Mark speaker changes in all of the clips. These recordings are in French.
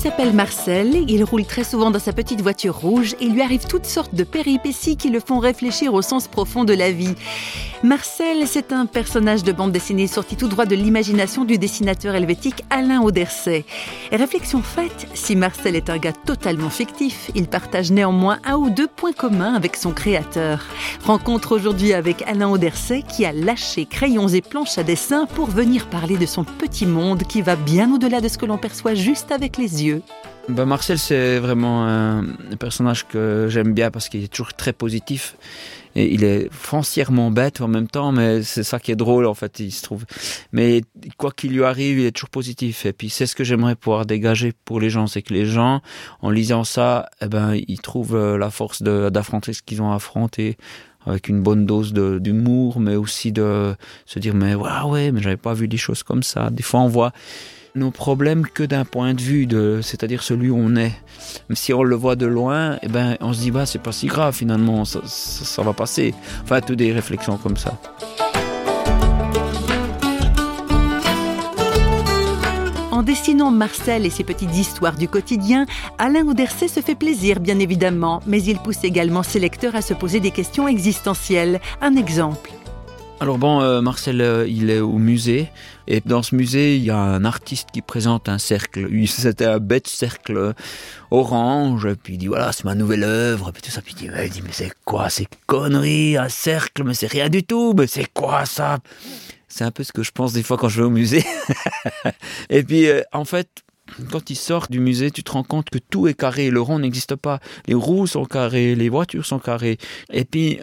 Speaker 1: s'appelle Marcel, il roule très souvent dans sa petite voiture rouge et il lui arrive toutes sortes de péripéties qui le font réfléchir au sens profond de la vie. Marcel, c'est un personnage de bande dessinée sorti tout droit de l'imagination du dessinateur helvétique Alain Auderset. réflexion faite, si Marcel est un gars totalement fictif, il partage néanmoins un ou deux points communs avec son créateur. Rencontre aujourd'hui avec Alain Auderset qui a lâché crayons et planches à dessin pour venir parler de son petit monde qui va bien au-delà de ce que l'on perçoit juste avec les yeux.
Speaker 2: Ben Marcel, c'est vraiment un personnage que j'aime bien parce qu'il est toujours très positif. Et il est foncièrement bête en même temps, mais c'est ça qui est drôle en fait, il se trouve. Mais quoi qu'il lui arrive, il est toujours positif. Et puis c'est ce que j'aimerais pouvoir dégager pour les gens, c'est que les gens, en lisant ça, eh ben ils trouvent euh, la force d'affronter ce qu'ils ont affronté avec une bonne dose d'humour, mais aussi de se dire mais ouais ouais, mais j'avais pas vu des choses comme ça. Des fois on voit nos problèmes que d'un point de vue, c'est-à-dire celui où on est. Mais si on le voit de loin, eh ben, on se dit, bah, c'est pas si grave finalement, ça, va passer. Enfin, toutes des réflexions comme ça.
Speaker 1: En dessinant Marcel et ses petites histoires du quotidien, Alain Auderset se fait plaisir, bien évidemment, mais il pousse également ses lecteurs à se poser des questions existentielles. Un exemple.
Speaker 2: Alors bon, euh, Marcel, euh, il est au musée et dans ce musée, il y a un artiste qui présente un cercle. C'était un bête cercle orange. Puis il dit voilà, c'est ma nouvelle œuvre. Puis tout ça. Puis il dit, mais, c'est quoi ces conneries Un cercle, mais c'est rien du tout. Mais c'est quoi ça? C'est un peu ce que je pense des fois quand je vais au musée. et puis euh, en fait, quand il sort du musée, tu te rends compte que tout est carré, le rond n'existe pas. Les roues sont carrées, les voitures sont carrées. Et puis,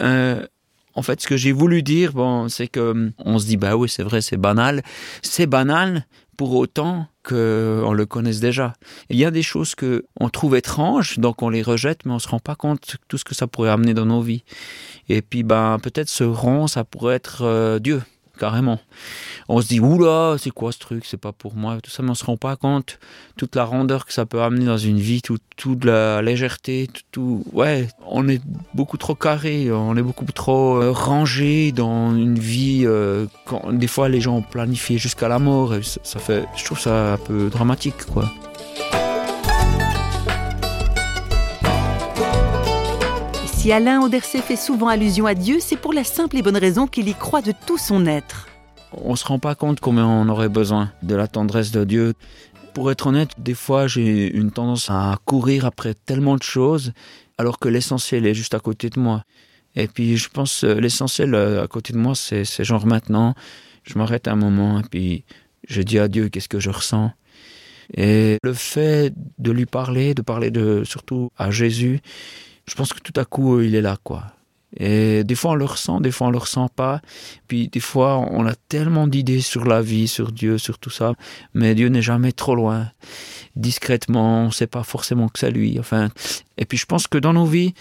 Speaker 2: en fait, ce que j'ai voulu dire, bon, c'est que hum, on se dit, bah oui, c'est vrai, c'est banal. C'est banal pour autant qu'on le connaisse déjà. Il y a des choses que on trouve étranges, donc on les rejette, mais on se rend pas compte de tout ce que ça pourrait amener dans nos vies. Et puis, ben, peut-être ce rond, ça pourrait être euh, Dieu carrément. On se dit, oula, c'est quoi ce truc, c'est pas pour moi, tout ça, mais on se rend pas compte toute la rondeur que ça peut amener dans une vie, toute la légèreté, tout, ouais, on est beaucoup trop carré, on est beaucoup trop euh, rangé dans une vie, euh, des fois les gens ont planifié jusqu'à la mort, et ça fait, je trouve ça un peu dramatique, quoi.
Speaker 1: Alain Auderset fait souvent allusion à Dieu, c'est pour la simple et bonne raison qu'il y croit de tout son être.
Speaker 2: On ne se rend pas compte combien on aurait besoin de la tendresse de Dieu. Pour être honnête, des fois j'ai une tendance à courir après tellement de choses alors que l'essentiel est juste à côté de moi. Et puis je pense euh, l'essentiel euh, à côté de moi, c'est genre maintenant, je m'arrête un moment et puis je dis à Dieu qu'est-ce que je ressens? Et le fait de lui parler, de parler de surtout à Jésus, je pense que tout à coup, il est là, quoi. Et des fois, on le ressent, des fois, on le ressent pas. Puis, des fois, on a tellement d'idées sur la vie, sur Dieu, sur tout ça. Mais Dieu n'est jamais trop loin. Discrètement, on sait pas forcément que c'est lui. Enfin, et puis, je pense que dans nos vies,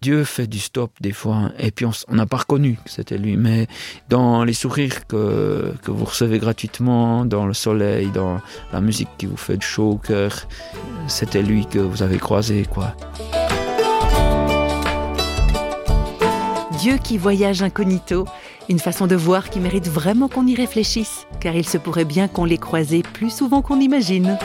Speaker 2: Dieu fait du stop des fois, et puis on n'a pas reconnu que c'était lui. Mais dans les sourires que, que vous recevez gratuitement, dans le soleil, dans la musique qui vous fait chaud au cœur, c'était lui que vous avez croisé, quoi.
Speaker 1: Dieu qui voyage incognito, une façon de voir qui mérite vraiment qu'on y réfléchisse, car il se pourrait bien qu'on l'ait croisé plus souvent qu'on imagine.